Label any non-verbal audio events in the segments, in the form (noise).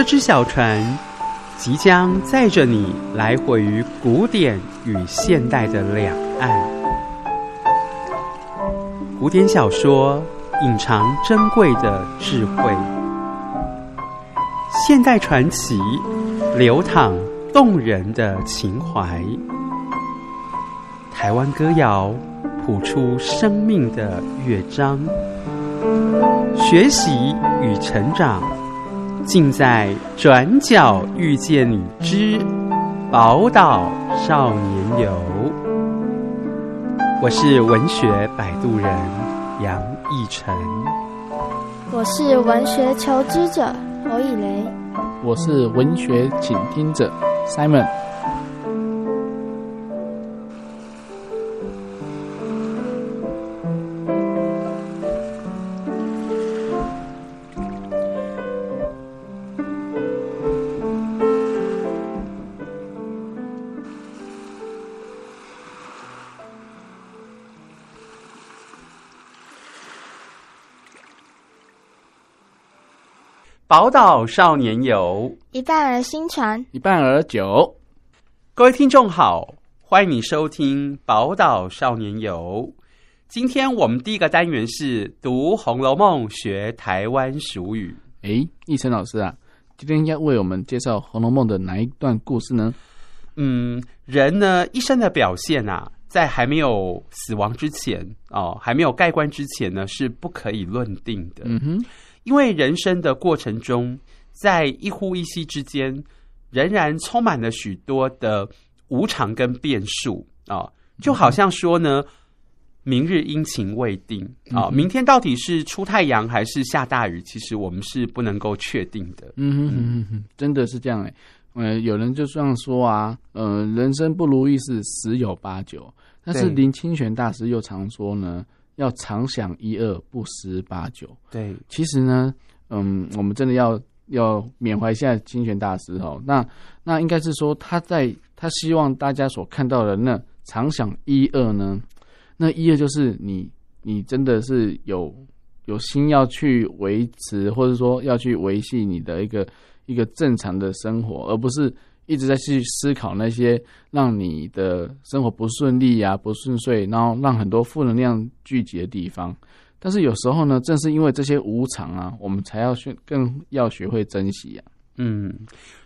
这只小船即将载着你来回于古典与现代的两岸。古典小说隐藏珍贵的智慧，现代传奇流淌动人的情怀，台湾歌谣谱出生命的乐章，学习与成长。尽在转角遇见你之宝岛少年游。我是文学摆渡人杨逸晨，我是文学求知者侯以雷，我是文学倾听者 Simon。宝岛少年游，一半儿新传，一半儿酒。各位听众好，欢迎你收听《宝岛少年游》。今天我们第一个单元是读《红楼梦》，学台湾俗语。哎，逸晨老师啊，今天要为我们介绍《红楼梦》的哪一段故事呢？嗯，人呢一生的表现啊，在还没有死亡之前哦，还没有盖棺之前呢，是不可以论定的。嗯哼。因为人生的过程中，在一呼一吸之间，仍然充满了许多的无常跟变数啊，就好像说呢，明日阴晴未定啊，明天到底是出太阳还是下大雨，其实我们是不能够确定的。嗯哼哼哼，真的是这样哎。呃，有人就这样说啊，呃，人生不如意事十有八九，但是林清玄大师又常说呢。要常想一二，不思八九。对，其实呢，嗯，我们真的要要缅怀一下清玄大师哦。那那应该是说，他在他希望大家所看到的那常想一二呢，那一二就是你你真的是有有心要去维持，或者说要去维系你的一个一个正常的生活，而不是。一直在去思考那些让你的生活不顺利呀、啊、不顺遂，然后让很多负能量聚集的地方。但是有时候呢，正是因为这些无常啊，我们才要学，更要学会珍惜啊。嗯，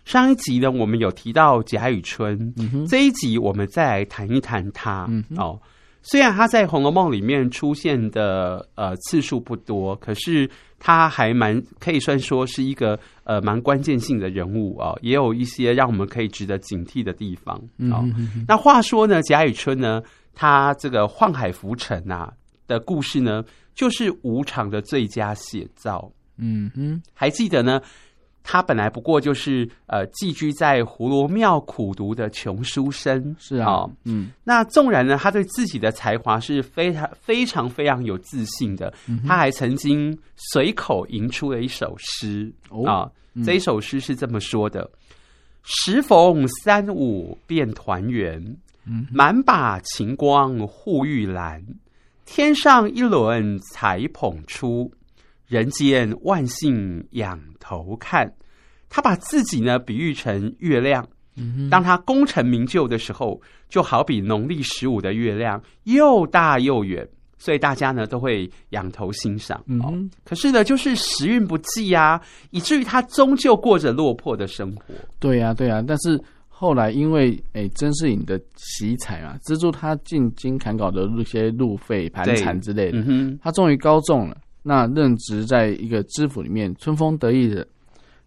上一集呢，我们有提到贾雨村，嗯、这一集我们再来谈一谈他。哦，虽然他在《红楼梦》里面出现的呃次数不多，可是。他还蛮可以算说是一个呃蛮关键性的人物啊，也有一些让我们可以值得警惕的地方啊。那话说呢，贾雨村呢，他这个宦海浮沉啊的故事呢，就是无常的最佳写照。嗯哼，还记得呢？他本来不过就是呃寄居在葫芦庙苦读的穷书生，是啊，哦、嗯，那纵然呢，他对自己的才华是非常非常非常有自信的，嗯、他还曾经随口吟出了一首诗。啊，哦哦嗯、这一首诗是这么说的：“时逢三五便团圆，嗯、满把晴光护玉兰，天上一轮才捧出。”人间万幸仰头看，他把自己呢比喻成月亮。当他功成名就的时候，就好比农历十五的月亮，又大又圆，所以大家呢都会仰头欣赏。嗯可是呢，就是时运不济啊，以至于他终究过着落魄的生活。对呀、啊，对呀、啊。但是后来因为诶甄士隐的奇才啊，资助他进京赶稿的那些路费盘缠之类的，嗯、他终于高中了。那任职在一个知府里面，春风得意的，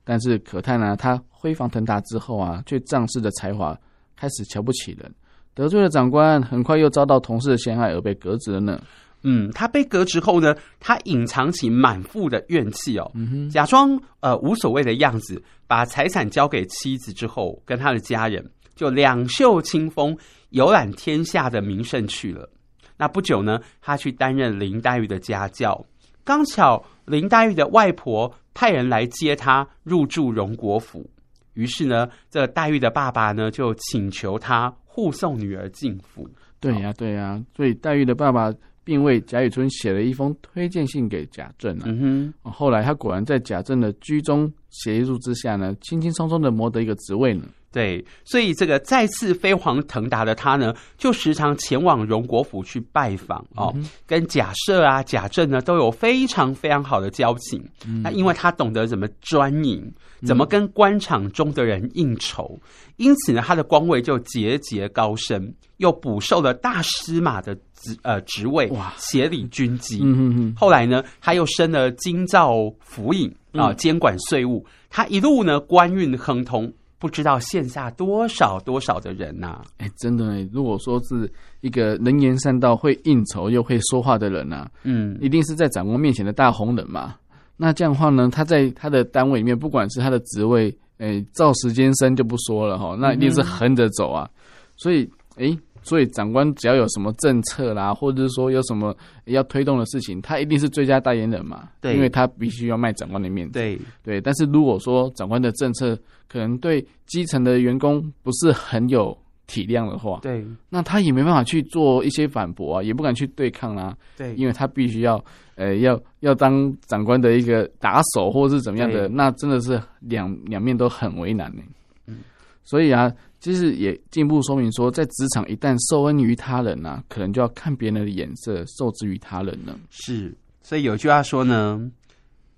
但是可叹呢、啊，他辉煌腾达之后啊，却仗势的才华开始瞧不起人，得罪了长官，很快又遭到同事的陷害而被革职了呢。嗯，他被革职后呢，他隐藏起满腹的怨气哦，嗯、假装呃无所谓的样子，把财产交给妻子之后，跟他的家人就两袖清风，游览天下的名胜去了。那不久呢，他去担任林黛玉的家教，刚巧林黛玉的外婆派人来接他入住荣国府，于是呢，这黛玉的爸爸呢就请求他护送女儿进府。对呀、啊，对呀、啊，所以黛玉的爸爸。并为贾雨村写了一封推荐信给贾政啊。嗯哼，后来他果然在贾政的居中协助之下呢，轻轻松松的谋得一个职位呢。对，所以这个再次飞黄腾达的他呢，就时常前往荣国府去拜访哦，嗯、跟贾赦啊、贾政呢都有非常非常好的交情。嗯、那因为他懂得怎么专营，怎么跟官场中的人应酬，嗯、因此呢，他的官位就节节高升，又补受了大司马的职呃职位，哇，协理军机。嗯哼哼，后来呢，他又升了京兆府尹啊，监管税务。他一路呢，官运亨通。不知道线下多少多少的人呐、啊！哎、欸，真的哎，如果说是一个能言善道、会应酬又会说话的人呐、啊，嗯，一定是在长官面前的大红人嘛。那这样的话呢，他在他的单位里面，不管是他的职位，哎、欸，照时间升就不说了哈，那一定是横着走啊。嗯、所以，哎、欸。所以长官只要有什么政策啦，或者是说有什么要推动的事情，他一定是最佳代言人嘛。对，因为他必须要卖长官的面子。对对，但是如果说长官的政策可能对基层的员工不是很有体谅的话，对，那他也没办法去做一些反驳啊，也不敢去对抗啊。对，因为他必须要呃要要当长官的一个打手或者是怎么样的，那真的是两两面都很为难呢。嗯，所以啊。其实也进一步说明说，在职场一旦受恩于他人啊，可能就要看别人的眼色，受制于他人了。是，所以有句话说呢，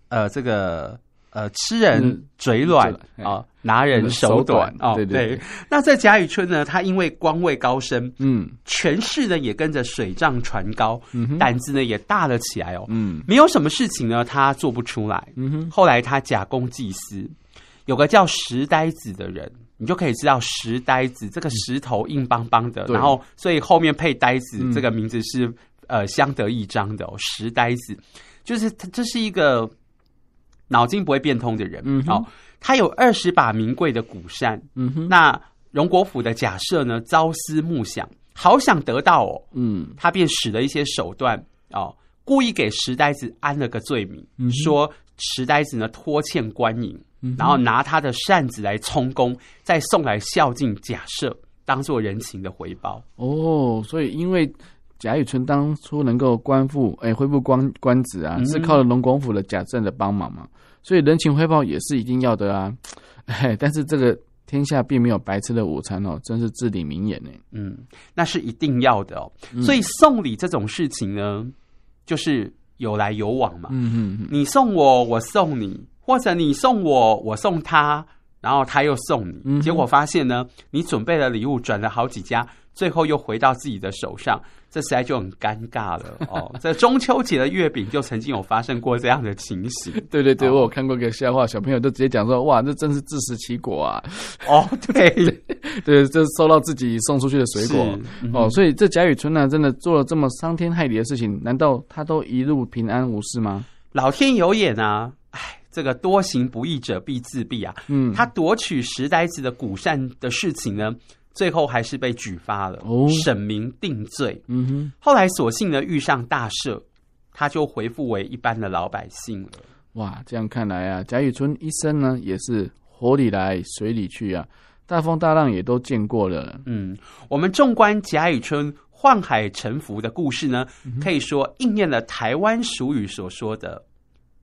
呃，这个呃，吃人嘴软啊、嗯哦，拿人手短啊。对对，对。那在贾雨村呢，他因为官位高升，嗯，权势呢也跟着水涨船高，嗯哼，胆子呢也大了起来哦，嗯，没有什么事情呢他做不出来，嗯哼。后来他假公济私，有个叫石呆子的人。你就可以知道石呆子这个石头硬邦邦的，嗯、然后所以后面配呆子这个名字是、嗯、呃相得益彰的哦。石呆子就是他，这是一个脑筋不会变通的人。嗯好，哦，他有二十把名贵的古扇。嗯哼，那荣国府的假设呢，朝思暮想，好想得到哦。嗯，他便使了一些手段哦，故意给石呆子安了个罪名，嗯、说石呆子呢拖欠官银。然后拿他的扇子来充公，再送来孝敬假设，当做人情的回报。哦，所以因为贾雨村当初能够官复，哎，恢复官官职啊，是靠了龙广府的贾政的帮忙嘛，所以人情回报也是一定要的啊。(laughs) 哎，但是这个天下并没有白吃的午餐哦，真是至理名言呢。嗯，那是一定要的哦。所以送礼这种事情呢，就是有来有往嘛。嗯嗯嗯，你送我，我送你。或者你送我，我送他，然后他又送你，嗯、结果发现呢，你准备的礼物转了好几家，最后又回到自己的手上，这实在就很尴尬了哦。(laughs) 在中秋节的月饼就曾经有发生过这样的情形。对对对，哦、我有看过一个笑话，小朋友都直接讲说：“哇，这真是自食其果啊！”哦，对 (laughs) 对，这收到自己送出去的水果、嗯、哦，所以这贾雨村呢，真的做了这么伤天害理的事情，难道他都一路平安无事吗？老天有眼啊！哎。这个多行不义者必自毙啊！嗯，他夺取石呆子的古扇的事情呢，最后还是被举发了，哦、审明定罪。嗯哼，后来所幸呢遇上大赦，他就回复为一般的老百姓了。哇，这样看来啊，贾雨村一生呢也是火里来水里去啊，大风大浪也都见过了。嗯，我们纵观贾雨村宦海沉浮的故事呢，嗯、可以说应验了台湾俗语所说的。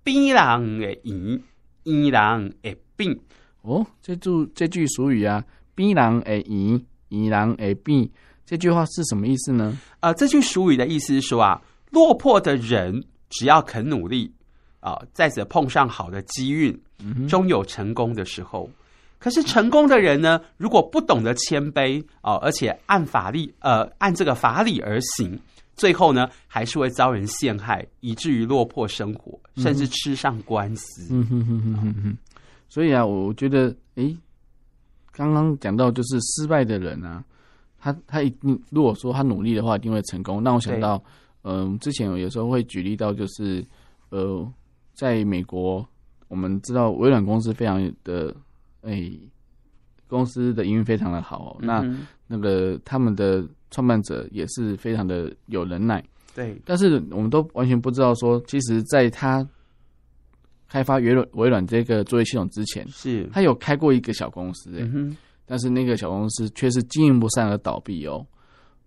逼人的赢，赢人的病。哦，这句这句俗语啊，逼人的赢，赢人的病，这句话是什么意思呢？呃，这句俗语的意思是说啊，落魄的人只要肯努力啊，再者碰上好的机运，终有成功的时候。可是成功的人呢，如果不懂得谦卑啊，而且按法律呃按这个法理而行。最后呢，还是会遭人陷害，以至于落魄生活，甚至吃上官司。嗯哼哼哼哼哼。所以啊，我觉得，诶，刚刚讲到就是失败的人啊，他他一定如果说他努力的话，一定会成功。让我想到，嗯、呃，之前有时候会举例到，就是呃，在美国，我们知道微软公司非常的哎、欸，公司的营运非常的好，嗯、那那个他们的创办者也是非常的有能耐。对，但是我们都完全不知道说，其实在他开发微软微软这个作业系统之前，是他有开过一个小公司、欸，哎、嗯，但是那个小公司却是经营不善而倒闭哦。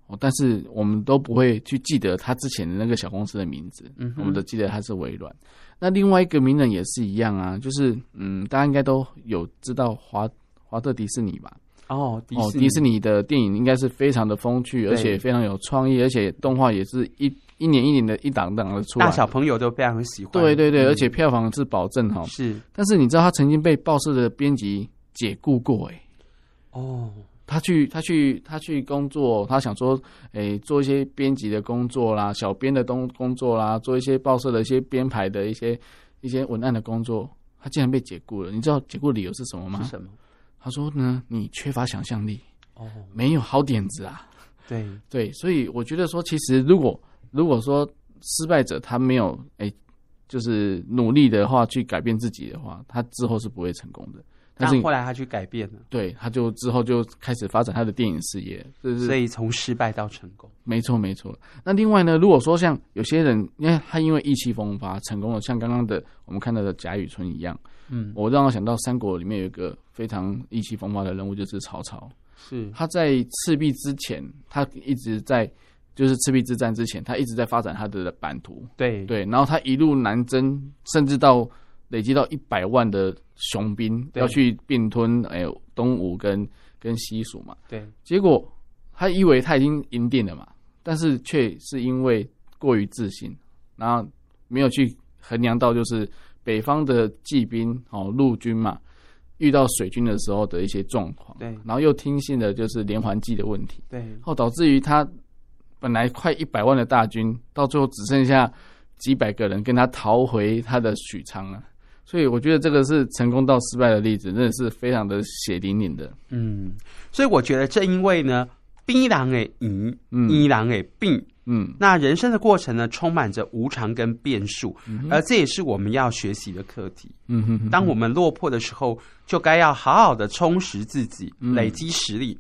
哦，但是我们都不会去记得他之前的那个小公司的名字，嗯，我们都记得他是微软。那另外一个名人也是一样啊，就是嗯，大家应该都有知道华华特迪士尼吧？哦，迪士尼，哦，迪士尼的电影应该是非常的风趣，而且非常有创意，而且动画也是一一年一年的一档档的出来，大小朋友都非常喜欢。对对对，嗯、而且票房是保证哈。是，但是你知道他曾经被报社的编辑解雇过哎、欸？哦，他去他去他去工作，他想说，哎、欸，做一些编辑的工作啦，小编的东工作啦，做一些报社的一些编排的一些一些文案的工作，他竟然被解雇了。你知道解雇理由是什么吗？是什么？他说呢，你缺乏想象力，哦，没有好点子啊。对 (laughs) 对，所以我觉得说，其实如果如果说失败者他没有哎，就是努力的话去改变自己的话，他之后是不会成功的。但是后来他去改变了，对，他就之后就开始发展他的电影事业，就是所以从失败到成功，没错没错。那另外呢，如果说像有些人，因为他因为意气风发成功了，像刚刚的我们看到的贾雨村一样。嗯，我让我想到三国里面有一个非常意气风发的人物，就是曹操。是他在赤壁之前，他一直在，就是赤壁之战之前，他一直在发展他的版图。对对，然后他一路南征，甚至到累积到一百万的雄兵，要去并吞哎东吴跟跟西蜀嘛。对，结果他以为他已经赢定了嘛，但是却是因为过于自信，然后没有去衡量到就是。北方的骑兵哦，陆军嘛，遇到水军的时候的一些状况，对，然后又听信了就是连环计的问题，对，后导致于他本来快一百万的大军，到最后只剩下几百个人跟他逃回他的许昌了。所以我觉得这个是成功到失败的例子，真的是非常的血淋淋的。嗯，所以我觉得正因为呢，逼狼诶赢，逼狼诶病。嗯，那人生的过程呢，充满着无常跟变数，嗯、而这也是我们要学习的课题。嗯哼，哼，当我们落魄的时候，就该要好好的充实自己，累积实力。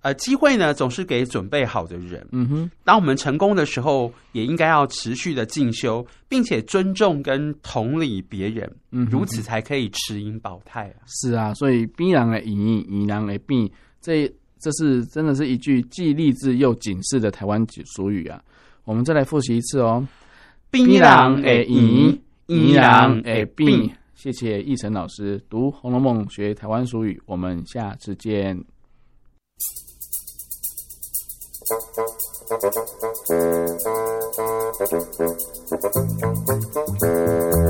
呃，机会呢，总是给准备好的人。嗯哼，当我们成功的时候，也应该要持续的进修，并且尊重跟同理别人。嗯，如此才可以持盈保泰啊。是啊，所以逼人的赢，赢人的变，这。这是真的是一句既励志又警示的台湾俗语啊！我们再来复习一次哦。逼人的赢，赢人的变。谢谢奕成老师读《红楼梦》学台湾俗语，我们下次见。Thank you.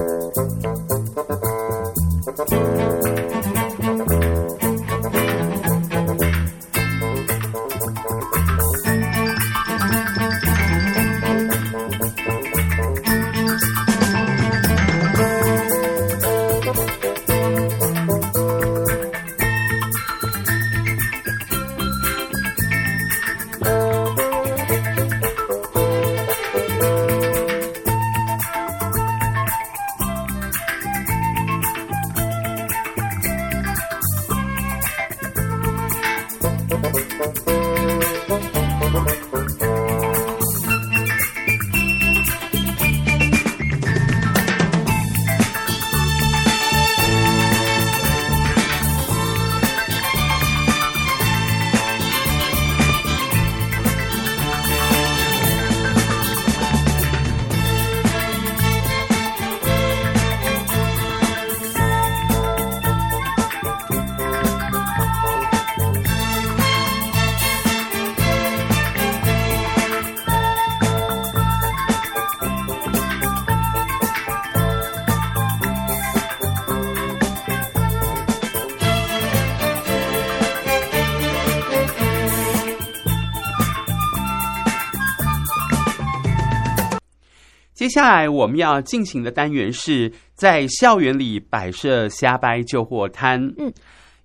下来我们要进行的单元是在校园里摆设瞎掰旧货摊。嗯，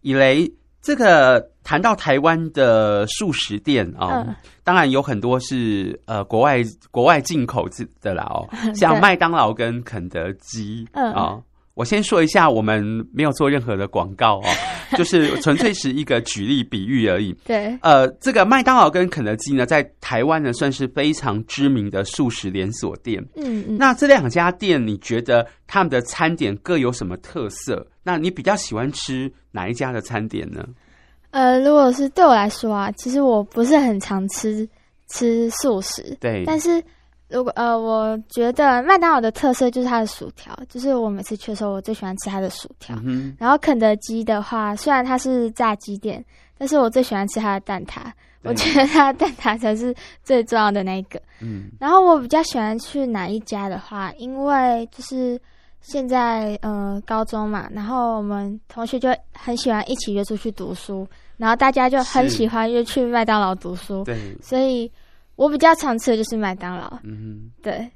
以雷这个谈到台湾的素食店啊，哦嗯、当然有很多是呃国外国外进口的啦哦，(laughs) 像麦当劳跟肯德基啊。我先说一下，我们没有做任何的广告哦，(laughs) 就是纯粹是一个举例比喻而已。对，呃，这个麦当劳跟肯德基呢，在台湾呢算是非常知名的素食连锁店。嗯嗯。那这两家店，你觉得他们的餐点各有什么特色？那你比较喜欢吃哪一家的餐点呢？呃，如果是对我来说啊，其实我不是很常吃吃素食。对，但是。如果呃，我觉得麦当劳的特色就是它的薯条，就是我每次去的时候，我最喜欢吃它的薯条。嗯、然后肯德基的话，虽然它是炸鸡店，但是我最喜欢吃它的蛋挞。我觉得它的蛋挞才是最重要的那一个。嗯。然后我比较喜欢去哪一家的话，因为就是现在呃高中嘛，然后我们同学就很喜欢一起约出去读书，然后大家就很喜欢约去麦当劳读书。对。所以。我比较常吃的就是麦当劳。嗯哼，对。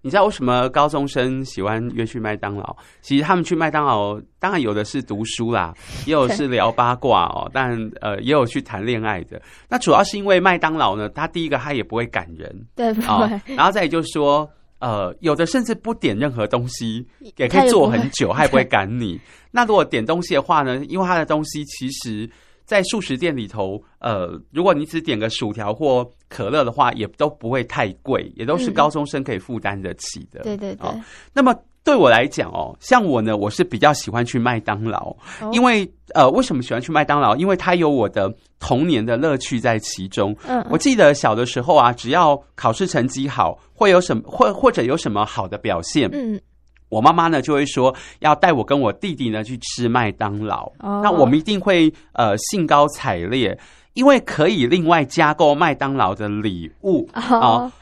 你知道为什么高中生喜欢约去麦当劳？其实他们去麦当劳，当然有的是读书啦，(laughs) 也有是聊八卦哦，但呃，也有去谈恋爱的。那主要是因为麦当劳呢，它第一个它也不会赶人，对，不会。然后再也就是说，呃，有的甚至不点任何东西，也可以坐很久，它也不会赶你。那如果点东西的话呢，因为它的东西其实。在素食店里头，呃，如果你只点个薯条或可乐的话，也都不会太贵，也都是高中生可以负担得起的。嗯、对对对、哦。那么对我来讲哦，像我呢，我是比较喜欢去麦当劳，哦、因为呃，为什么喜欢去麦当劳？因为它有我的童年的乐趣在其中。嗯，我记得小的时候啊，只要考试成绩好，会有什么，或或者有什么好的表现，嗯。我妈妈呢就会说要带我跟我弟弟呢去吃麦当劳，oh. 那我们一定会呃兴高采烈，因为可以另外加购麦当劳的礼物啊。Oh. 哦，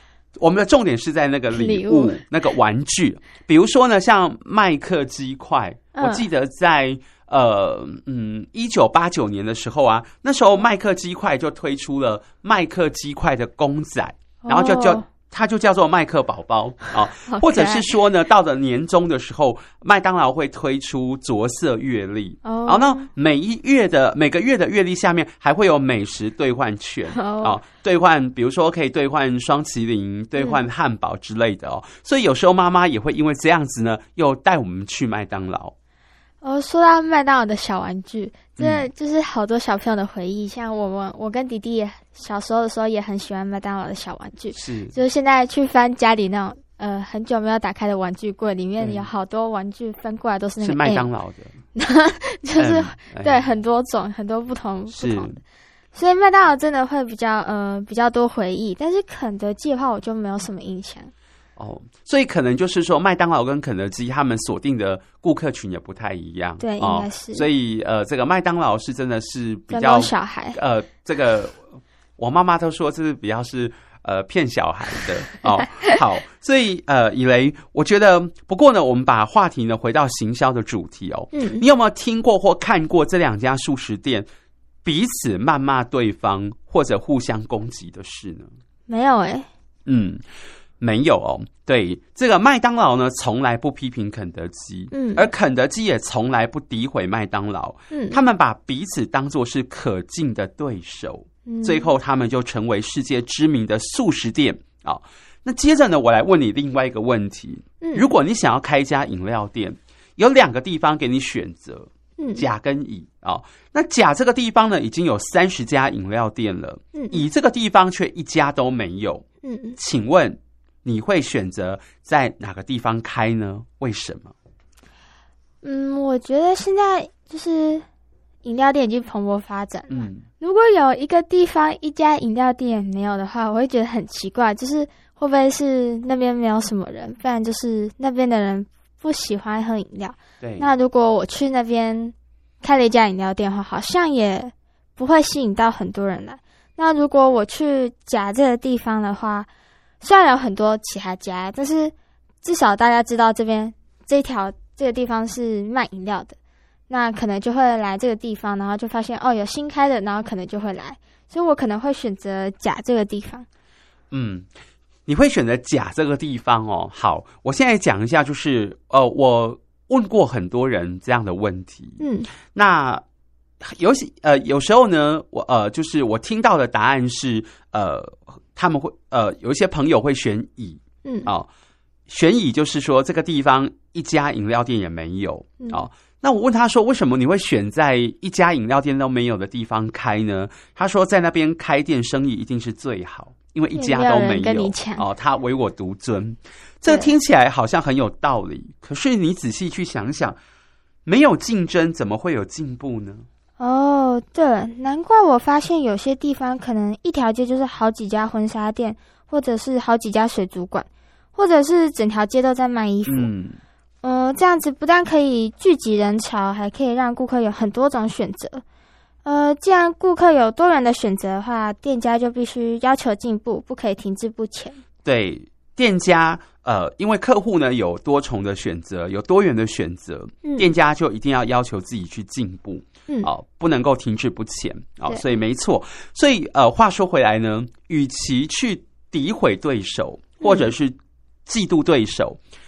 我们的重点是在那个礼物，那个玩具，比如说呢像麦克鸡块，uh. 我记得在呃嗯一九八九年的时候啊，那时候麦克鸡块就推出了麦克鸡块的公仔，oh. 然后就就。它就叫做麦克宝宝 (laughs) 啊，或者是说呢，到了年终的时候，麦当劳会推出着色月历，然后呢，每一月的每个月的月历下面还会有美食兑换券啊，兑换比如说可以兑换双麒麟、兑换汉堡之类的哦，所以有时候妈妈也会因为这样子呢，又带我们去麦当劳。哦，说到麦当劳的小玩具，这就是好多小朋友的回忆。嗯、像我们，我跟弟弟小时候的时候也很喜欢麦当劳的小玩具。是，就是现在去翻家里那种呃很久没有打开的玩具柜，里面有好多玩具翻过来都是那个。是麦当劳的，(laughs) 就是、嗯、对很多种很多不同不同的，所以麦当劳真的会比较呃比较多回忆。但是肯德基的话，我就没有什么印象。哦，所以可能就是说，麦当劳跟肯德基他们锁定的顾客群也不太一样。对，应该是。所以呃，这个麦当劳是真的是比较小孩。呃，这个我妈妈都说这是比较是呃骗小孩的 (laughs) 哦。好，所以呃，以雷，我觉得不过呢，我们把话题呢回到行销的主题哦。嗯。你有没有听过或看过这两家素食店彼此谩骂对方或者互相攻击的事呢？没有哎、欸。嗯。没有哦，对，这个麦当劳呢，从来不批评肯德基，嗯，而肯德基也从来不诋毁麦当劳，嗯，他们把彼此当作是可敬的对手，嗯，最后他们就成为世界知名的素食店。啊，哦。那接着呢，我来问你另外一个问题，嗯，如果你想要开一家饮料店，有两个地方给你选择，嗯，甲跟乙。啊，哦，那甲这个地方呢，已经有三十家饮料店了，嗯，乙这个地方却一家都没有，嗯，请问？你会选择在哪个地方开呢？为什么？嗯，我觉得现在就是饮料店已经蓬勃发展了。嗯，如果有一个地方一家饮料店没有的话，我会觉得很奇怪，就是会不会是那边没有什么人，不然就是那边的人不喜欢喝饮料。对，那如果我去那边开了一家饮料店的话，好像也不会吸引到很多人来。那如果我去甲这个地方的话，虽然有很多其他家，但是至少大家知道这边这条这个地方是卖饮料的，那可能就会来这个地方，然后就发现哦有新开的，然后可能就会来，所以我可能会选择甲这个地方。嗯，你会选择甲这个地方哦。好，我现在讲一下，就是呃，我问过很多人这样的问题。嗯，那有些呃，有时候呢，我呃，就是我听到的答案是呃，他们会呃，有一些朋友会选乙，嗯，哦，选乙就是说这个地方一家饮料店也没有，嗯、哦。那我问他说：“为什么你会选在一家饮料店都没有的地方开呢？”他说：“在那边开店生意一定是最好，因为一家都没有，哦，他唯我独尊。”这听起来好像很有道理，可是你仔细去想想，没有竞争怎么会有进步呢？哦，对，难怪我发现有些地方可能一条街就是好几家婚纱店，或者是好几家水族馆，或者是整条街都在卖衣服。嗯。呃，这样子不但可以聚集人潮，还可以让顾客有很多种选择。呃，既然顾客有多元的选择的话，店家就必须要求进步，不可以停滞不前。对，店家呃，因为客户呢有多重的选择，有多元的选择，嗯、店家就一定要要求自己去进步，嗯，哦、呃，不能够停滞不前哦，呃、所以没错，所以呃，话说回来呢，与其去诋毁对手，或者是嫉妒对手。嗯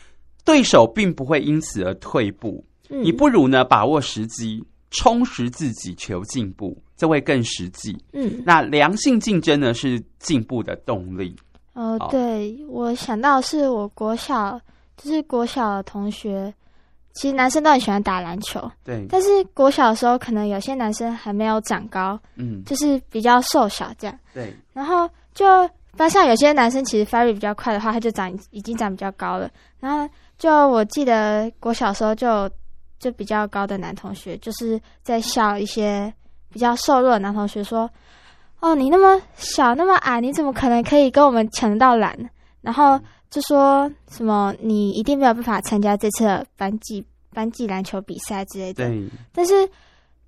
对手并不会因此而退步，嗯、你不如呢把握时机，充实自己，求进步，这会更实际。嗯，那良性竞争呢是进步的动力。哦，对，我想到是我国小，就是国小的同学，其实男生都很喜欢打篮球。对，但是国小的时候，可能有些男生还没有长高，嗯，就是比较瘦小这样。对，然后就班上有些男生其实发育比较快的话，他就长已经长比较高了，然后。就我记得，我小时候就就比较高的男同学，就是在笑一些比较瘦弱的男同学说：“哦，你那么小那么矮，你怎么可能可以跟我们抢到篮？”然后就说什么你一定没有办法参加这次的班级班级篮球比赛之类的。但是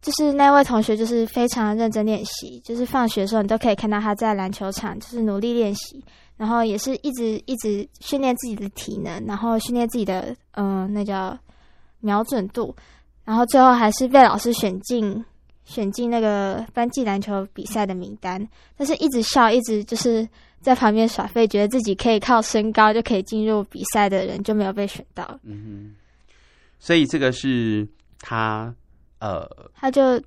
就是那位同学就是非常认真练习，就是放学的时候你都可以看到他在篮球场就是努力练习。然后也是一直一直训练自己的体能，然后训练自己的嗯、呃，那叫瞄准度，然后最后还是被老师选进选进那个班级篮球比赛的名单。但是一直笑，一直就是在旁边耍废，觉得自己可以靠身高就可以进入比赛的人，就没有被选到。嗯哼，所以这个是他呃，他就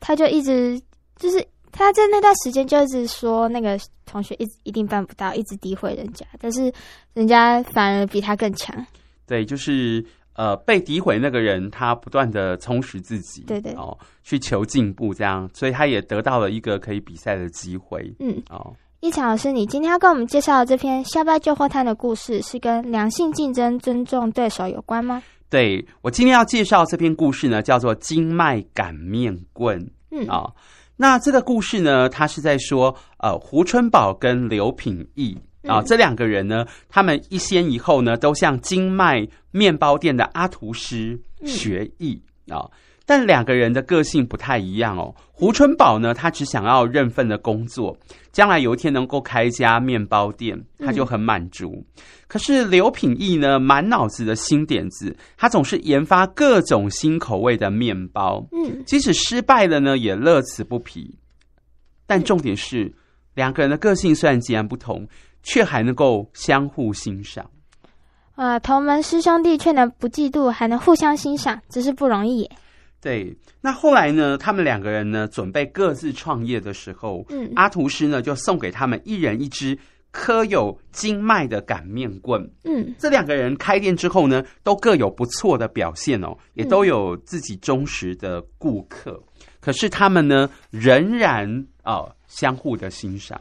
他就一直就是。他在那段时间就一直说，那个同学一直一定办不到，一直诋毁人家，但是人家反而比他更强。对，就是呃，被诋毁那个人，他不断的充实自己，对对哦，去求进步，这样，所以他也得到了一个可以比赛的机会。嗯，哦，一强老师，你今天要跟我们介绍的这篇下班就货摊的故事，是跟良性竞争、尊重对手有关吗？对，我今天要介绍这篇故事呢，叫做《经脉擀面棍》。嗯啊。哦那这个故事呢，它是在说，呃，胡春宝跟刘品义啊，这两个人呢，他们一先一后呢，都向经脉面包店的阿图师学艺啊。但两个人的个性不太一样哦。胡春宝呢，他只想要认份的工作，将来有一天能够开一家面包店，他就很满足。嗯、可是刘品义呢，满脑子的新点子，他总是研发各种新口味的面包。嗯，即使失败了呢，也乐此不疲。但重点是，两个人的个性虽然截然不同，却还能够相互欣赏。啊，同门师兄弟却能不嫉妒，还能互相欣赏，真是不容易耶。对，那后来呢？他们两个人呢，准备各自创业的时候，嗯，阿图师呢就送给他们一人一支刻有经脉的擀面棍。嗯，这两个人开店之后呢，都各有不错的表现哦，也都有自己忠实的顾客。嗯、可是他们呢，仍然啊、呃、相互的欣赏。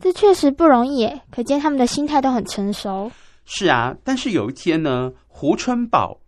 这确实不容易耶，可见他们的心态都很成熟。是啊，但是有一天呢，胡春宝。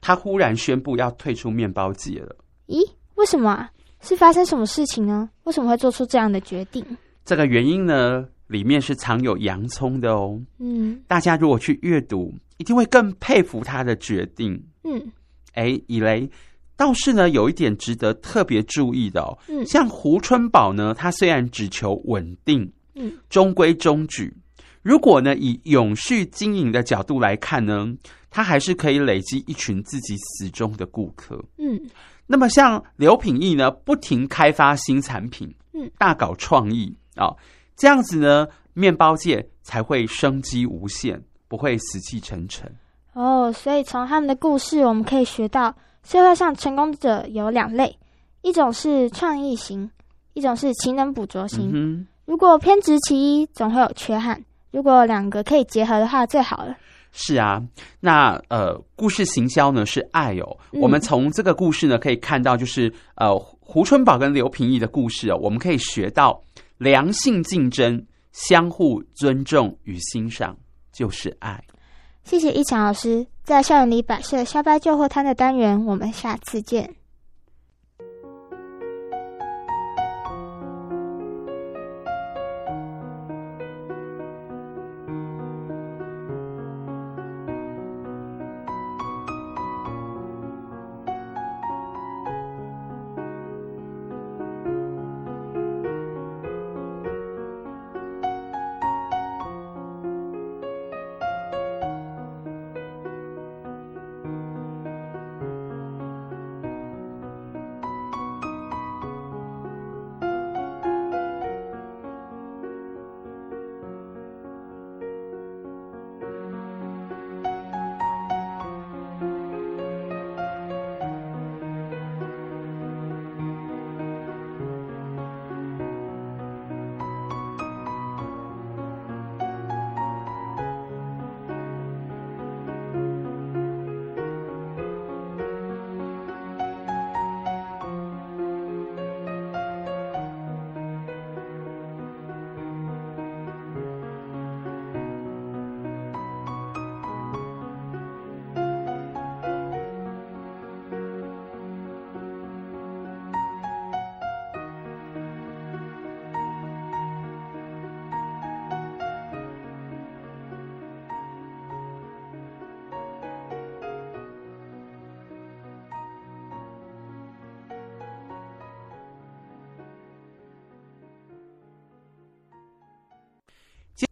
他忽然宣布要退出面包界了。咦？为什么啊？是发生什么事情呢？为什么会做出这样的决定？这个原因呢，里面是藏有洋葱的哦。嗯，大家如果去阅读，一定会更佩服他的决定。嗯，哎，以雷倒是呢，有一点值得特别注意的哦。嗯，像胡春宝呢，他虽然只求稳定，嗯，中规中矩。如果呢，以永续经营的角度来看呢，他还是可以累积一群自己死忠的顾客。嗯，那么像刘品义呢，不停开发新产品，嗯，大搞创意啊，哦，这样子呢，面包界才会生机无限，不会死气沉沉。哦，所以从他们的故事，我们可以学到社会上成功者有两类：一种是创意型，一种是勤能补拙型。嗯、如果偏执其一，总会有缺憾。如果两个可以结合的话，最好了。是啊，那呃，故事行销呢是爱哦。嗯、我们从这个故事呢可以看到，就是呃，胡春宝跟刘平义的故事哦，我们可以学到良性竞争、相互尊重与欣赏就是爱。谢谢一强老师，在校园里摆设瞎掰旧货摊的单元，我们下次见。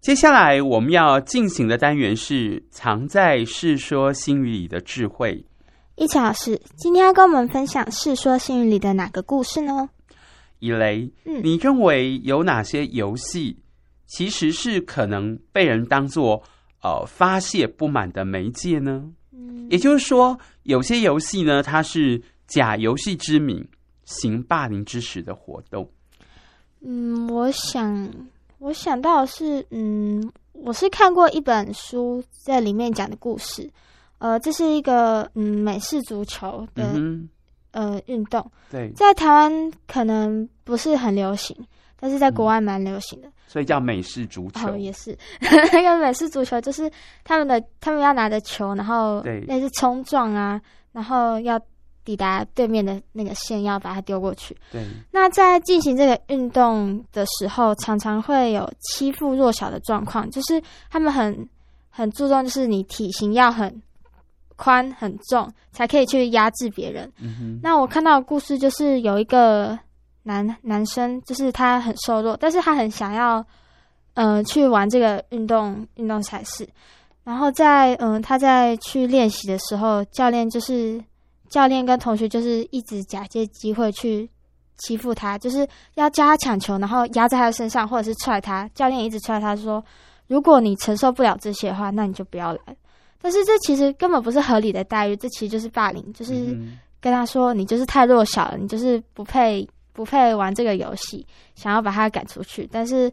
接下来我们要进行的单元是藏在《世说新语》里的智慧。一强老师今天要跟我们分享《世说新语》里的哪个故事呢？以雷，嗯，你认为有哪些游戏其实是可能被人当作呃发泄不满的媒介呢？嗯，也就是说，有些游戏呢，它是假游戏之名行霸凌之实的活动。嗯，我想。我想到的是，嗯，我是看过一本书，在里面讲的故事，呃，这是一个嗯美式足球的、嗯、呃运动，对，在台湾可能不是很流行，但是在国外蛮流行的，所以叫美式足。球，哦、也是。(laughs) 那个美式足球，就是他们的他们要拿着球，然后类似冲撞啊，然后要。抵达对面的那个线，要把它丢过去。对。那在进行这个运动的时候，常常会有欺负弱小的状况，就是他们很很注重，就是你体型要很宽很重，才可以去压制别人。嗯哼。那我看到的故事就是有一个男男生，就是他很瘦弱，但是他很想要，呃，去玩这个运动运动赛事。然后在嗯、呃，他在去练习的时候，教练就是。教练跟同学就是一直假借机会去欺负他，就是要叫他抢球，然后压在他的身上，或者是踹他。教练一直踹他说：“如果你承受不了这些的话，那你就不要来。”但是这其实根本不是合理的待遇，这其实就是霸凌，就是跟他说：“你就是太弱小了，你就是不配不配玩这个游戏，想要把他赶出去。”但是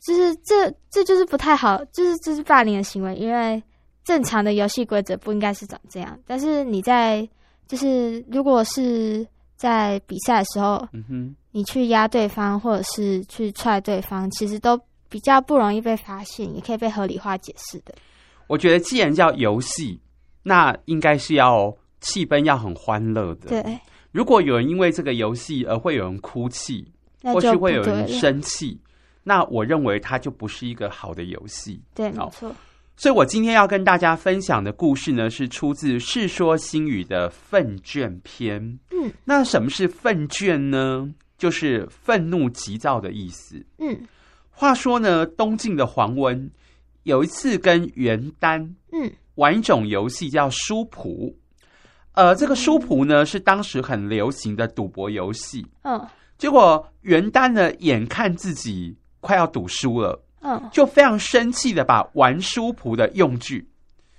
就是这这就是不太好，就是这是霸凌的行为，因为正常的游戏规则不应该是长这样。但是你在就是，如果是在比赛的时候，嗯哼，你去压对方或者是去踹对方，其实都比较不容易被发现，也可以被合理化解释的。我觉得，既然叫游戏，那应该是要气氛要很欢乐的。对，如果有人因为这个游戏而会有人哭泣，或是会有人生气，那我认为它就不是一个好的游戏。对，没错。所以我今天要跟大家分享的故事呢，是出自《世说新语》的愤卷篇。嗯，那什么是愤卷呢？就是愤怒、急躁的意思。嗯，话说呢，东晋的黄温有一次跟袁丹嗯玩一种游戏叫书谱。呃，这个书谱呢是当时很流行的赌博游戏。嗯，结果袁丹呢眼看自己快要赌输了。嗯，就非常生气的把玩书仆的用具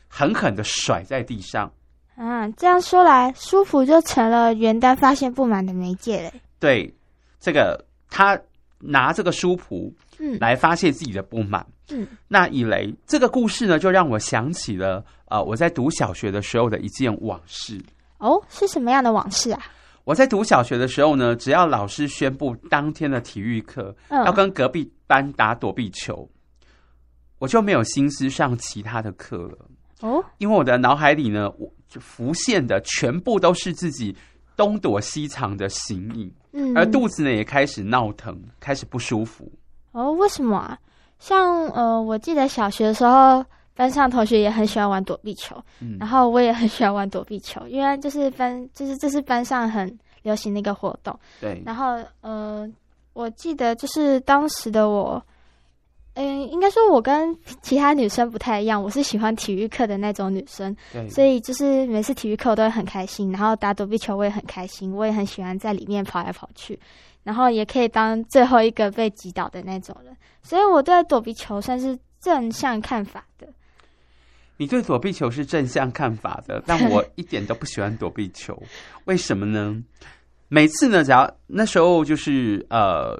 狠狠的甩在地上，啊，这样说来，书谱就成了元丹发现不满的媒介嘞。对，这个他拿这个书仆，嗯，来发泄自己的不满。嗯，那以雷这个故事呢，就让我想起了呃，我在读小学的时候的一件往事。哦，是什么样的往事啊？我在读小学的时候呢，只要老师宣布当天的体育课，嗯，要跟隔壁班打躲避球，我就没有心思上其他的课了。哦，因为我的脑海里呢，我就浮现的全部都是自己东躲西藏的形影，嗯，而肚子呢也开始闹疼，开始不舒服。哦，为什么啊？像呃，我记得小学的时候，班上同学也很喜欢玩躲避球，嗯，然后我也很喜欢玩躲避球，因为就是班，就是这是班上很流行的一个活动。对，然后呃，我记得就是当时的我。嗯，应该说，我跟其他女生不太一样，我是喜欢体育课的那种女生，对，所以就是每次体育课我都会很开心，然后打躲避球我也很开心，我也很喜欢在里面跑来跑去，然后也可以当最后一个被击倒的那种人，所以我对躲避球算是正向看法的。你对躲避球是正向看法的，(laughs) 但我一点都不喜欢躲避球，为什么呢？每次呢，只要那时候就是呃。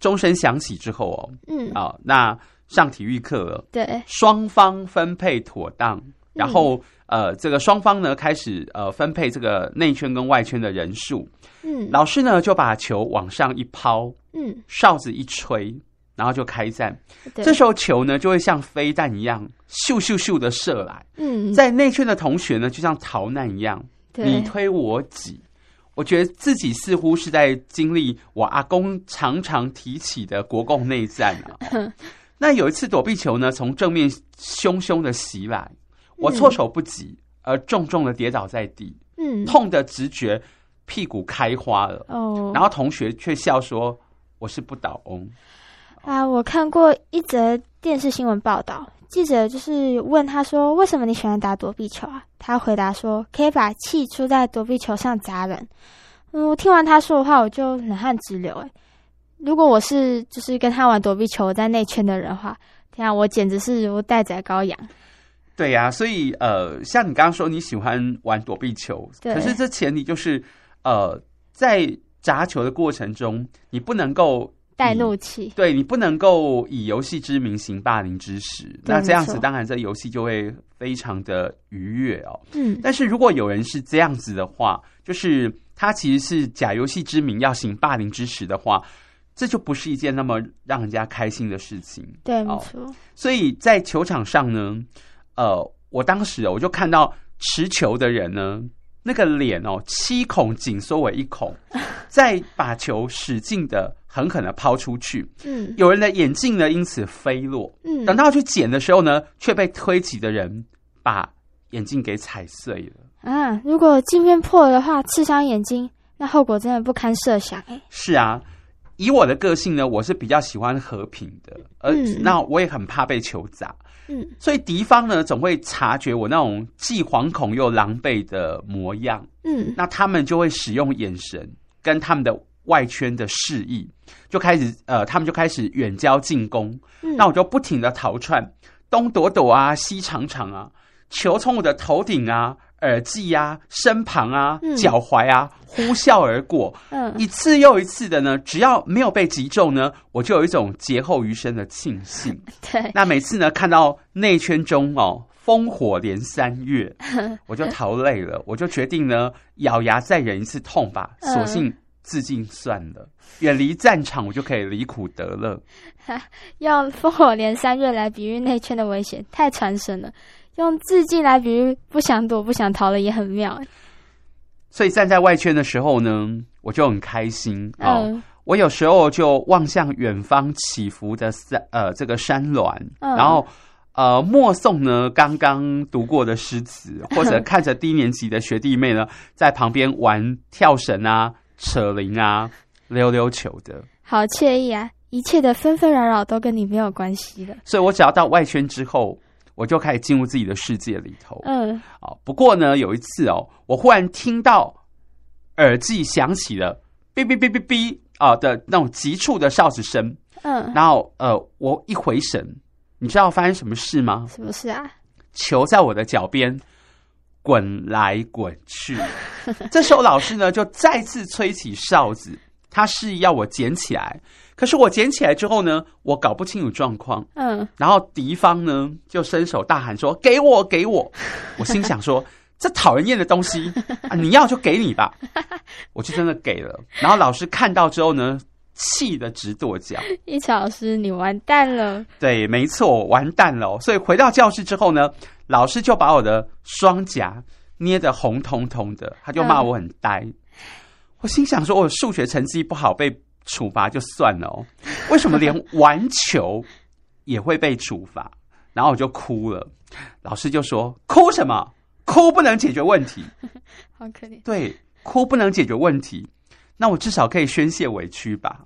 钟声响起之后哦，嗯，啊、哦，那上体育课了，对，双方分配妥当，然后、嗯、呃，这个双方呢开始呃分配这个内圈跟外圈的人数，嗯，老师呢就把球往上一抛，嗯，哨子一吹，然后就开战，这时候球呢就会像飞弹一样咻咻咻的射来，嗯，在内圈的同学呢就像逃难一样，你推我挤。我觉得自己似乎是在经历我阿公常常提起的国共内战啊。(laughs) 那有一次躲避球呢，从正面凶凶的袭来，我措手不及，而重重的跌倒在地，嗯，痛的直觉屁股开花了。哦，然后同学却笑说我是不倒翁。啊，我看过一则电视新闻报道。记者就是问他说：“为什么你喜欢打躲避球啊？”他回答说：“可以把气出在躲避球上砸人。”嗯，我听完他说的话，我就冷汗直流。哎，如果我是就是跟他玩躲避球在内圈的人的话，天啊，我简直是如待宰羔羊。对呀、啊，所以呃，像你刚刚说你喜欢玩躲避球，可是这前提就是呃，在砸球的过程中，你不能够。带怒气，对，你不能够以游戏之名行霸凌之实，那这样子当然这游戏就会非常的愉悦哦。嗯，但是如果有人是这样子的话，就是他其实是假游戏之名要行霸凌之实的话，这就不是一件那么让人家开心的事情。对，没错。所以在球场上呢，呃，我当时我就看到持球的人呢。那个脸哦，七孔紧缩为一孔，(laughs) 再把球使劲的、狠狠的抛出去。嗯，有人的眼镜呢因此飞落。嗯，等到去捡的时候呢，却被推挤的人把眼镜给踩碎了。啊，如果镜片破了的话，刺伤眼睛，那后果真的不堪设想。哎，是啊，以我的个性呢，我是比较喜欢和平的，而、嗯、那我也很怕被球砸。嗯，所以敌方呢总会察觉我那种既惶恐又狼狈的模样，嗯，那他们就会使用眼神跟他们的外圈的示意，就开始呃，他们就开始远交近攻，嗯，那我就不停的逃窜，东躲躲啊，西藏藏啊，球从我的头顶啊。耳际啊，身旁啊，脚踝啊，呼啸而过，嗯，一次又一次的呢，只要没有被击中呢，我就有一种劫后余生的庆幸。(laughs) 对，那每次呢，看到内圈中哦，烽火连三月，(laughs) 我就逃累了，我就决定呢，咬牙再忍一次痛吧，索性自尽算了，远离战场，我就可以离苦得乐。(laughs) 用烽火连三月来比喻内圈的危险，太传神了。用字迹来比喻不想躲、不想逃了也很妙，所以站在外圈的时候呢，我就很开心啊、嗯哦！我有时候就望向远方起伏的山呃这个山峦，嗯、然后呃默诵呢刚刚读过的诗词，(laughs) 或者看着低年级的学弟妹呢在旁边玩跳绳啊、扯铃啊、溜溜球的，好惬意啊！一切的纷纷扰扰都跟你没有关系了。所以我只要到外圈之后。我就开始进入自己的世界里头。嗯，啊。不过呢，有一次哦，我忽然听到耳机响起了“哔哔哔哔哔”啊的那种急促的哨子声。嗯，然后呃，我一回神，你知道发生什么事吗？什么事啊？球在我的脚边滚来滚去。(laughs) 这时候老师呢就再次吹起哨子，他示意要我捡起来。可是我捡起来之后呢，我搞不清楚状况。嗯，然后敌方呢就伸手大喊说：“给我，给我！” (laughs) 我心想说：“这讨人厌的东西啊，你要就给你吧。(laughs) ”我就真的给了。然后老师看到之后呢，气得直跺脚。一小老师，你完蛋了。对，没错，我完蛋了。所以回到教室之后呢，老师就把我的双颊捏得红彤彤的，他就骂我很呆。嗯、我心想说：“我数学成绩不好，被。”处罚就算了哦，为什么连 (laughs) 玩球也会被处罚？然后我就哭了，老师就说：“哭什么？哭不能解决问题。(laughs) ”好可怜。对，哭不能解决问题，那我至少可以宣泄委屈吧？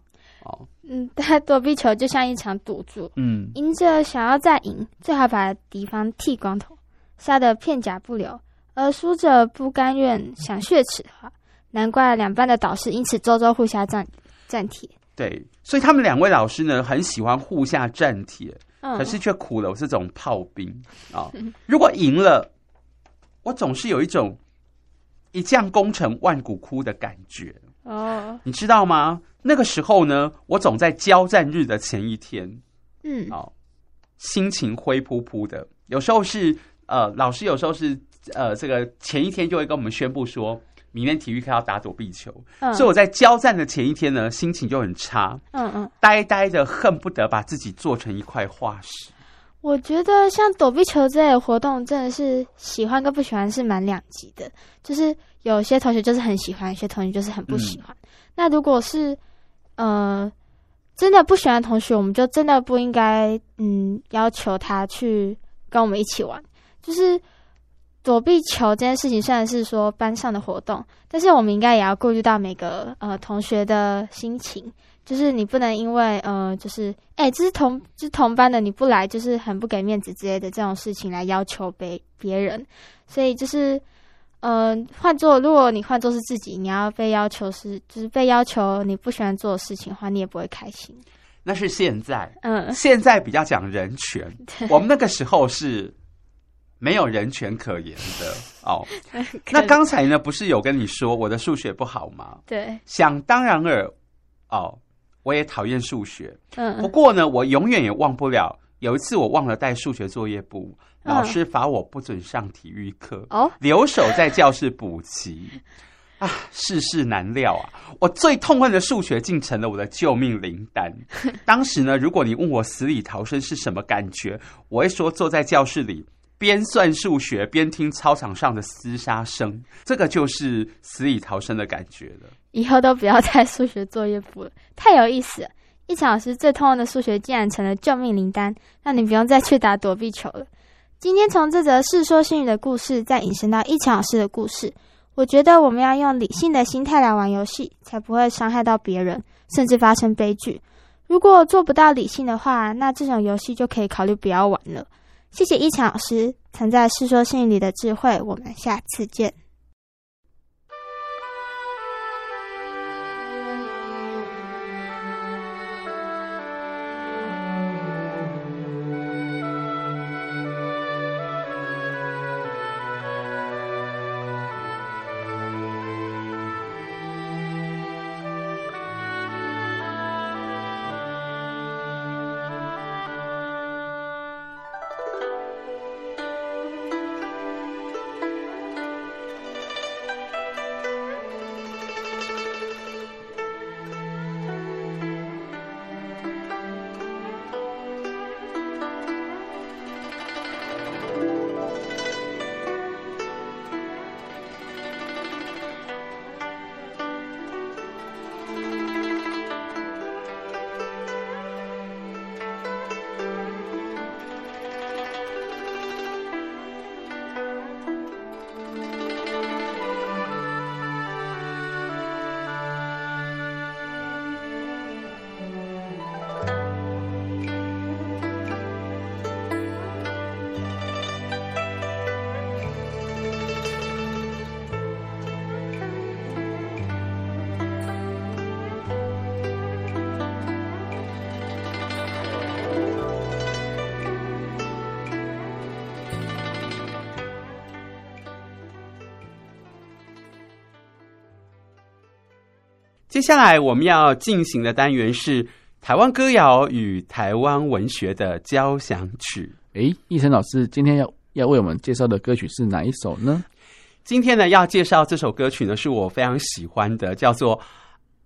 哦，嗯，他躲避球就像一场赌注，嗯，赢者想要再赢，最好把敌方剃光头，杀得片甲不留；而输者不甘愿想血耻的话，难怪两班的导师因此周周互相战。战帖对，所以他们两位老师呢，很喜欢互下战帖，嗯、可是却苦了我这种炮兵啊！哦、(laughs) 如果赢了，我总是有一种一将功成万骨枯的感觉哦。你知道吗？那个时候呢，我总在交战日的前一天，嗯，哦，心情灰扑扑的。有时候是呃，老师有时候是呃，这个前一天就会跟我们宣布说。明天体育课要打躲避球，嗯、所以我在交战的前一天呢，心情就很差，嗯嗯，呆呆的恨不得把自己做成一块化石。我觉得像躲避球这类的活动，真的是喜欢跟不喜欢是蛮两极的。就是有些同学就是很喜欢，有些同学就是很不喜欢。嗯、那如果是呃真的不喜欢的同学，我们就真的不应该嗯要求他去跟我们一起玩，就是。躲避球这件事情虽然是说班上的活动，但是我们应该也要顾虑到每个呃同学的心情。就是你不能因为呃，就是哎、欸，这是同就是同班的，你不来就是很不给面子之类的这种事情来要求别别人。所以就是呃，换做如果你换做是自己，你要被要求是就是被要求你不喜欢做的事情的话，你也不会开心。那是现在，嗯，现在比较讲人权。(laughs) 我们那个时候是。没有人权可言的 (laughs) 哦。那刚才呢，不是有跟你说我的数学不好吗？对，想当然尔哦，我也讨厌数学。嗯，不过呢，我永远也忘不了有一次我忘了带数学作业簿，老师罚我不准上体育课哦，留守在教室补习啊，世事难料啊！我最痛恨的数学竟成了我的救命灵丹。(laughs) 当时呢，如果你问我死里逃生是什么感觉，我会说坐在教室里。边算数学边听操场上的厮杀声，这个就是死里逃生的感觉了。以后都不要在数学作业簿了，太有意思了。一强老师最痛恨的数学竟然成了救命灵丹，那你不用再去打躲避球了。今天从这则世说新语的故事，再引申到一强老师的故事，我觉得我们要用理性的心态来玩游戏，才不会伤害到别人，甚至发生悲剧。如果做不到理性的话，那这种游戏就可以考虑不要玩了。谢谢一强老师藏在《世说新语》里的智慧，我们下次见。接下来我们要进行的单元是台湾歌谣与台湾文学的交响曲。诶，奕晨老师，今天要要为我们介绍的歌曲是哪一首呢？今天呢，要介绍这首歌曲呢，是我非常喜欢的，叫做《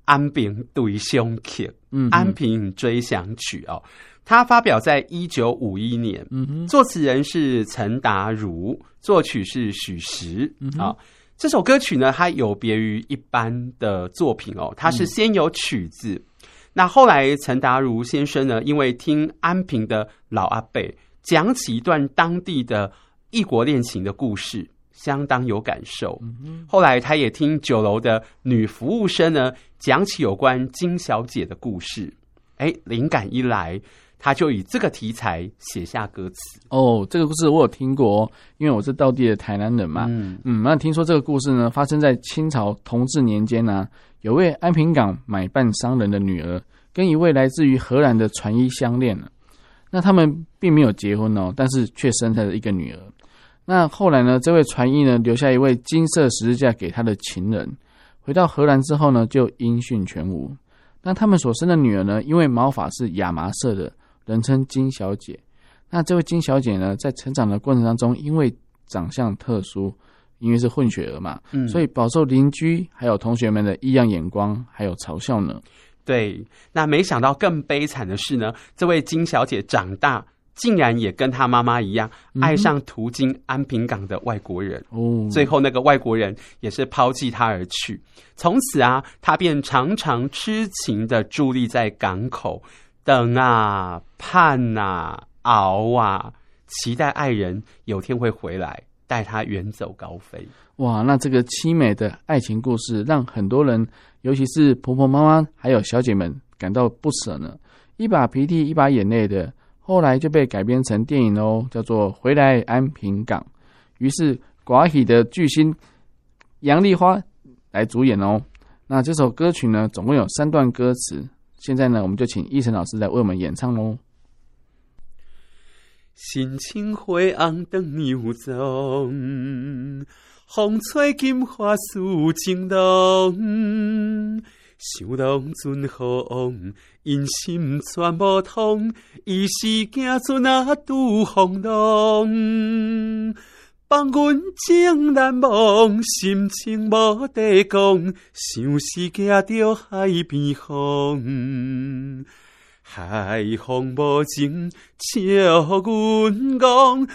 安平对胸曲》，嗯，《安平追想曲》哦。它发表在一九五一年，嗯哼，作词人是陈达如，作曲是许石。啊、嗯哦，这首歌曲呢，它有别于一般的作品哦，它是先有曲子，嗯、那后来陈达如先生呢，因为听安平的老阿伯讲起一段当地的异国恋情的故事。相当有感受。后来，他也听酒楼的女服务生呢讲起有关金小姐的故事。哎，灵感一来，他就以这个题材写下歌词。哦，这个故事我有听过，因为我是道地的台南人嘛。嗯嗯，那听说这个故事呢，发生在清朝同治年间呢、啊，有位安平港买办商人的女儿跟一位来自于荷兰的船医相恋了。那他们并没有结婚哦，但是却生下了一个女儿。那后来呢？这位船医呢，留下一位金色十字架给他的情人。回到荷兰之后呢，就音讯全无。那他们所生的女儿呢，因为毛发是亚麻色的，人称金小姐。那这位金小姐呢，在成长的过程当中，因为长相特殊，因为是混血儿嘛，嗯，所以饱受邻居还有同学们的异样眼光，还有嘲笑呢。对，那没想到更悲惨的是呢，这位金小姐长大。竟然也跟她妈妈一样，爱上途经安平港的外国人。哦，最后那个外国人也是抛弃她而去。从此啊，她便常常痴情的伫立在港口，等啊，盼啊，熬啊，期待爱人有天会回来，带他远走高飞。哇，那这个凄美的爱情故事，让很多人，尤其是婆婆妈妈还有小姐们感到不舍呢。一把鼻涕一把眼泪的。后来就被改编成电影哦，叫做《回来安平港》。于是寡喜的巨星杨丽花来主演哦。那这首歌曲呢，总共有三段歌词。现在呢，我们就请奕成老师来为我们演唱喽。新青花红灯又总，风吹金花诉情浓。想当阵何往，因心全无通，伊是惊船啊拄风浪，放阮情难忘，心情无地讲，想是惊着海边风，海风无情，笑阮讲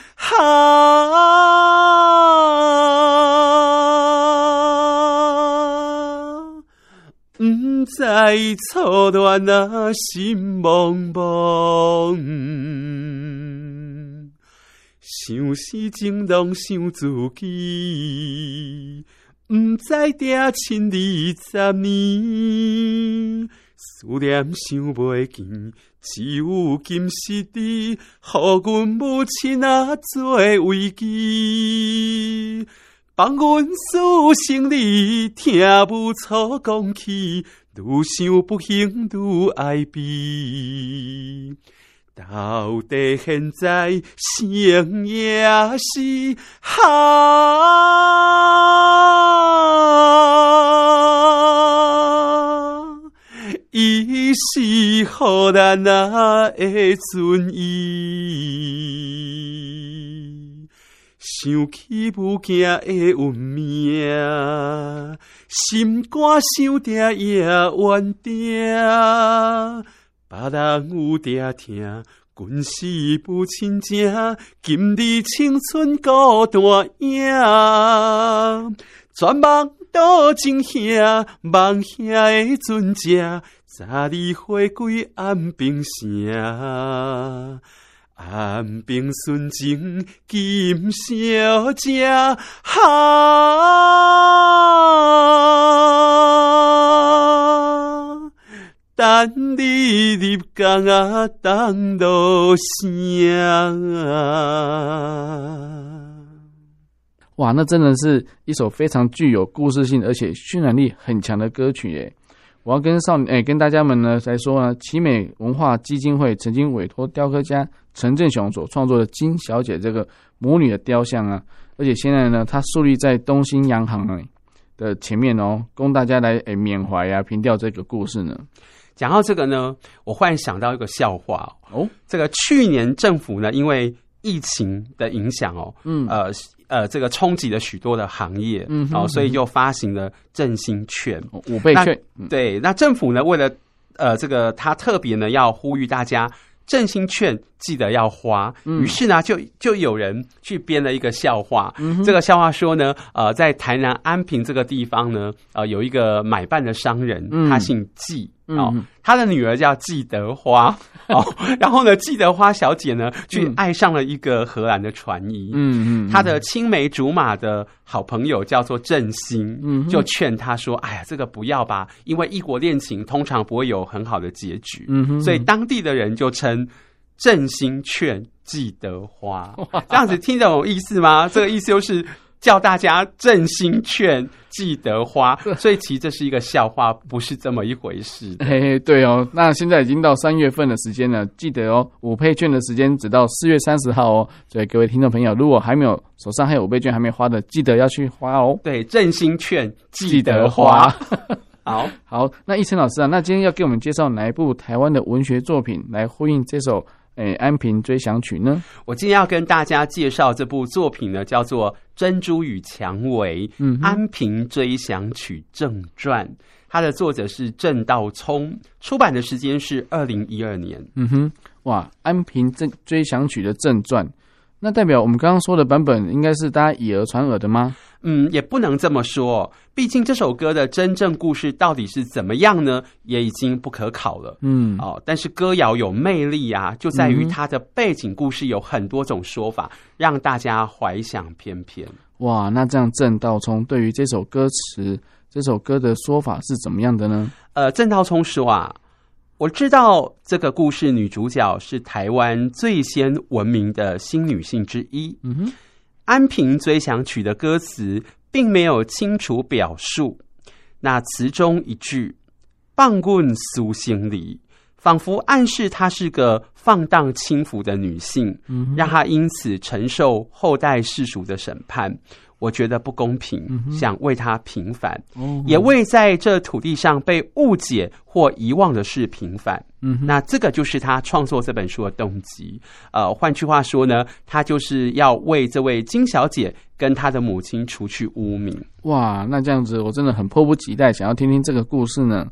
不知错乱啊，心茫茫，想是情浓想自己，不知定亲二十年，思念想袂见，只有今时的，互阮母亲啊做慰藉。帮阮私心里，听不错讲起，愈想不幸愈爱悲。到底现在生也是哈，伊是互咱啊的尊严。想起母亲的运命，心肝想定也怨定。别人有定听，阮是不亲情。今日青春孤单影，全望到情兄，望兄的船只，早日回归安平城。安平纯情金小姐，哈，等你入港啊，等到声啊！哇，那真的是一首非常具有故事性，而且渲染力很强的歌曲耶！我要跟少年，哎，跟大家们呢来说呢，奇美文化基金会曾经委托雕刻家。陈振雄所创作的金小姐这个母女的雕像啊，而且现在呢，它树立在东兴洋行，的前面哦，供大家来诶缅怀啊，凭吊这个故事呢。讲到这个呢，我忽然想到一个笑话哦。这个去年政府呢，因为疫情的影响哦，嗯，呃呃，这个冲击了许多的行业，嗯，哦，所以就发行了振兴券，五倍券。对，那政府呢，为了呃这个，他特别呢要呼吁大家。振兴券记得要花，于是呢，就就有人去编了一个笑话。嗯、这个笑话说呢，呃，在台南安平这个地方呢，呃，有一个买办的商人，他姓纪。哦，他的女儿叫纪德花。(laughs) 哦，然后呢，纪德花小姐呢，去爱上了一个荷兰的船医，嗯嗯，他的青梅竹马的好朋友叫做振兴，嗯，就劝他说：“哎呀，这个不要吧，因为异国恋情通常不会有很好的结局。”嗯，所以当地的人就称振兴券记得花，(laughs) 这样子听懂意思吗？(laughs) 这个意思就是。叫大家振兴券记得花，(laughs) 所以其实这是一个笑话，不是这么一回事。嘿嘿，对哦，那现在已经到三月份的时间了，记得哦，五倍券的时间只到四月三十号哦。所以各位听众朋友，如果还没有手上还有五倍券还没花的，记得要去花哦。对，振兴券记得花。好好，那奕成老师啊，那今天要给我们介绍哪一部台湾的文学作品来呼应这首？诶，《安平追想曲》呢？我今天要跟大家介绍这部作品呢，叫做《珍珠与蔷薇》。嗯，《安平追想曲正传》，它的作者是郑道聪，出版的时间是二零一二年。嗯哼，哇，《安平正追想曲》的正传，那代表我们刚刚说的版本应该是大家以讹传讹的吗？嗯，也不能这么说。毕竟这首歌的真正故事到底是怎么样呢？也已经不可考了。嗯，哦，但是歌谣有魅力啊，就在于它的背景故事有很多种说法，让大家怀想翩翩。哇，那这样郑道聪对于这首歌词、这首歌的说法是怎么样的呢？呃，郑道聪说啊，我知道这个故事女主角是台湾最先闻名的新女性之一。嗯哼。《安平追想曲》的歌词并没有清楚表述，那词中一句“棒棍苏心里”，仿佛暗示她是个放荡轻浮的女性，让她因此承受后代世俗的审判。我觉得不公平，嗯、想为他平反，哦、也为在这土地上被误解或遗忘的事平反。嗯，那这个就是他创作这本书的动机。呃，换句话说呢，他就是要为这位金小姐跟她的母亲除去污名。哇，那这样子我真的很迫不及待，想要听听这个故事呢。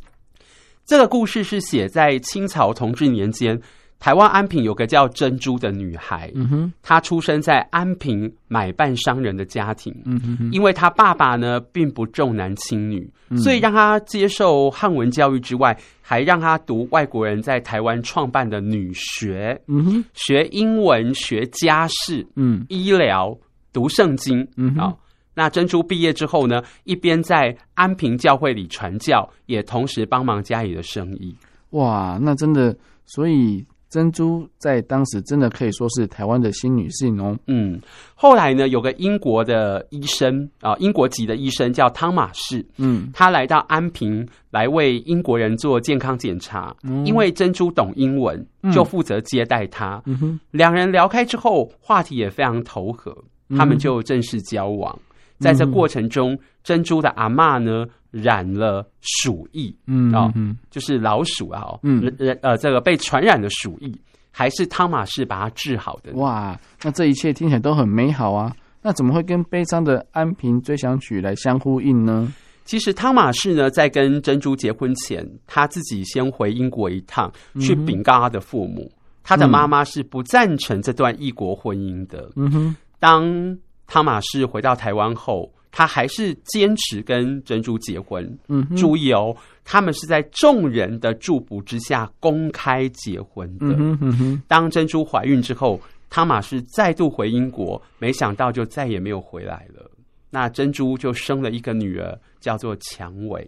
这个故事是写在清朝同治年间。台湾安平有个叫珍珠的女孩，嗯哼，她出生在安平买办商人的家庭，嗯哼，因为她爸爸呢并不重男轻女，嗯，所以让她接受汉文教育之外，还让她读外国人在台湾创办的女学，嗯哼，学英文、学家事，嗯，医疗、读圣经，嗯，好，那珍珠毕业之后呢，一边在安平教会里传教，也同时帮忙家里的生意。哇，那真的，所以。珍珠在当时真的可以说是台湾的新女性哦。嗯，后来呢，有个英国的医生啊，英国籍的医生叫汤马士。嗯，他来到安平来为英国人做健康检查。嗯，因为珍珠懂英文，就负责接待他。嗯哼，两人聊开之后，话题也非常投合，他们就正式交往。在这过程中，珍珠的阿嬷呢，染了鼠疫，嗯，哦，就是老鼠啊，嗯，呃，这个被传染的鼠疫，还是汤马士把它治好的。哇，那这一切听起来都很美好啊，那怎么会跟悲伤的《安平追想曲》来相呼应呢？其实汤马士呢，在跟珍珠结婚前，他自己先回英国一趟，去禀告他的父母，嗯、他的妈妈是不赞成这段异国婚姻的。嗯哼，当汤马士回到台湾后。他还是坚持跟珍珠结婚。嗯，注意哦，他们是在众人的祝福之下公开结婚的。嗯哼，当珍珠怀孕之后，汤马士再度回英国，没想到就再也没有回来了。那珍珠就生了一个女儿，叫做蔷薇。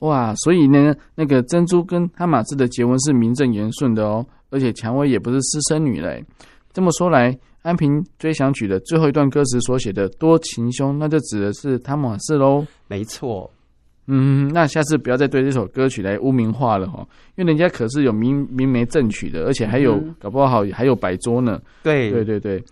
哇，所以呢，那个珍珠跟汤马士的结婚是名正言顺的哦，而且蔷薇也不是私生女嘞。这么说来。《安平追想曲》的最后一段歌词所写的“多情兄”，那就指的是汤马士喽。没错，嗯，那下次不要再对这首歌曲来污名化了哈，因为人家可是有明明媒正娶的，而且还有、嗯、搞不好还有摆桌呢。对，对对对。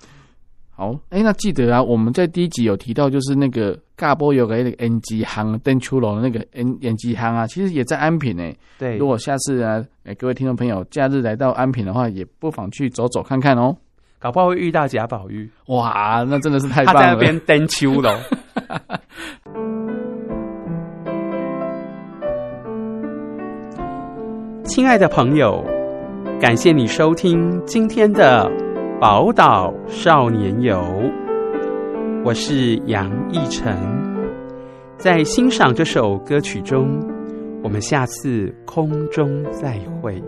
好，哎、欸，那记得啊，我们在第一集有提到，就是那个嘎波有个那个 N G 行登出楼的那个 N N G 行啊，其实也在安平诶。对，如果下次啊，哎，各位听众朋友，假日来到安平的话，也不妨去走走看看哦，搞不好会遇到贾宝玉。哇，那真的是太棒了！他在那边登秋楼。(laughs) 亲爱的朋友，感谢你收听今天的。宝岛少年游，我是杨逸晨。在欣赏这首歌曲中，我们下次空中再会。